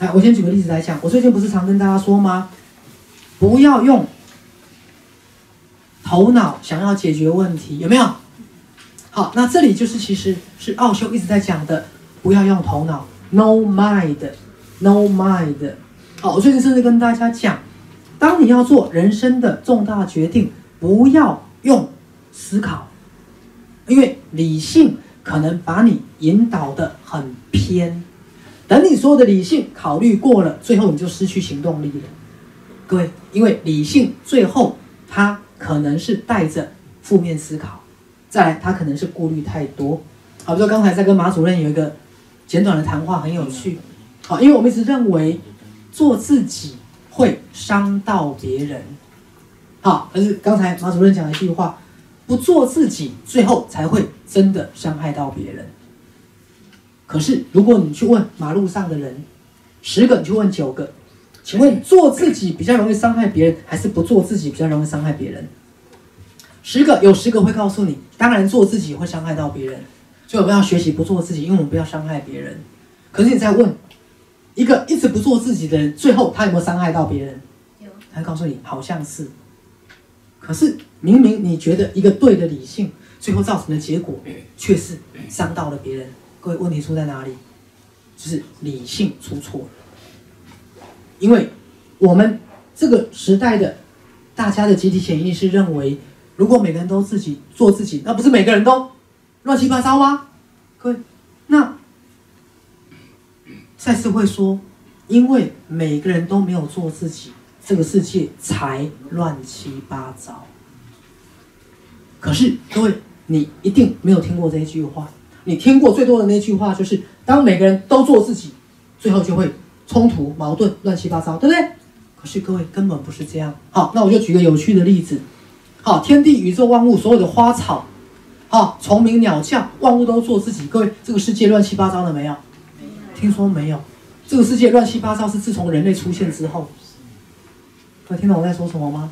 来，我先举个例子来讲。我最近不是常跟大家说吗？不要用头脑想要解决问题，有没有？好，那这里就是其实是奥修一直在讲的，不要用头脑，no mind，no mind。好，我最近甚至跟大家讲，当你要做人生的重大决定，不要用思考，因为理性可能把你引导的很偏。等你所有的理性考虑过了，最后你就失去行动力了。各位，因为理性最后它可能是带着负面思考，再来它可能是顾虑太多。好，比如说刚才在跟马主任有一个简短的谈话，很有趣。好，因为我们一直认为做自己会伤到别人。好，可是刚才马主任讲了一句话，不做自己，最后才会真的伤害到别人。可是如果你去问马路上的人，十个你去问九个。请问做自己比较容易伤害别人，还是不做自己比较容易伤害别人？十个有十个会告诉你，当然做自己会伤害到别人，所以我们要学习不做自己，因为我们不要伤害别人。可是你在问一个一直不做自己的人，最后他有没有伤害到别人？有。他告诉你好像是，可是明明你觉得一个对的理性，最后造成的结果却是伤到了别人。各位，问题出在哪里？就是理性出错了。因为我们这个时代的大家的集体潜意识认为，如果每个人都自己做自己，那不是每个人都乱七八糟吗？各位，那赛斯会说，因为每个人都没有做自己，这个世界才乱七八糟。可是各位，你一定没有听过这一句话。你听过最多的那句话就是：当每个人都做自己，最后就会。冲突、矛盾、乱七八糟，对不对？可是各位根本不是这样。好，那我就举个有趣的例子。好，天地宇宙万物，所有的花草，好，虫鸣鸟叫，万物都做自己。各位，这个世界乱七八糟了没有？没有听说没有。这个世界乱七八糟是自从人类出现之后。各位听懂我在说什么吗？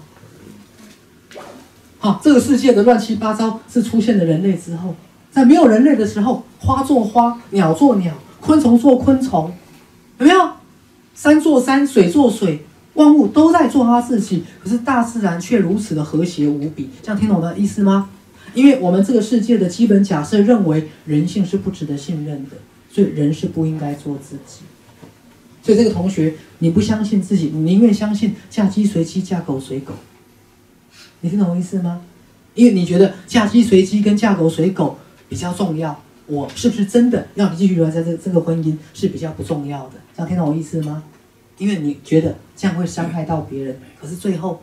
好，这个世界的乱七八糟是出现了人类之后，在没有人类的时候，花做花，鸟做鸟，昆虫做昆虫，有没有？山做山，水做水，万物都在做它自己，可是大自然却如此的和谐无比。这样听懂的意思吗？因为我们这个世界的基本假设认为人性是不值得信任的，所以人是不应该做自己。所以这个同学，你不相信自己，你宁愿相信嫁鸡随鸡，嫁狗随狗。你听懂我意思吗？因为你觉得嫁鸡随鸡跟嫁狗随狗比较重要。我是不是真的要你继续留在这这个婚姻是比较不重要的？这样听懂我意思吗？因为你觉得这样会伤害到别人，可是最后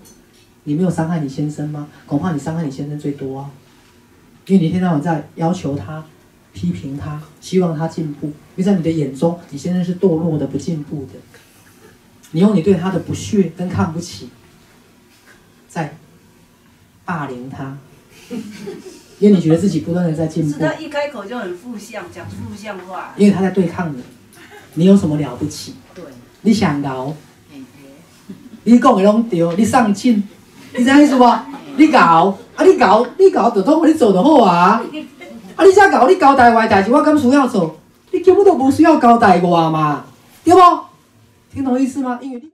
你没有伤害你先生吗？恐怕你伤害你先生最多啊！因为你一天到晚在要求他、批评他、希望他进步，因为在你的眼中，你先生是堕落的、不进步的。你用你对他的不屑跟看不起，在霸凌他。因为你觉得自己不断的在进步，他一开口就很负向，讲负向话。因为他在对抗你，你有什么了不起？对，你想搞，你讲的拢对，你上进，你知意思不？你搞，啊你搞，你搞就通，你做就好啊。啊你才搞，你交代我的代志，我敢需要做？你根本都不需要交代我嘛，对不？听懂意思吗？因为你。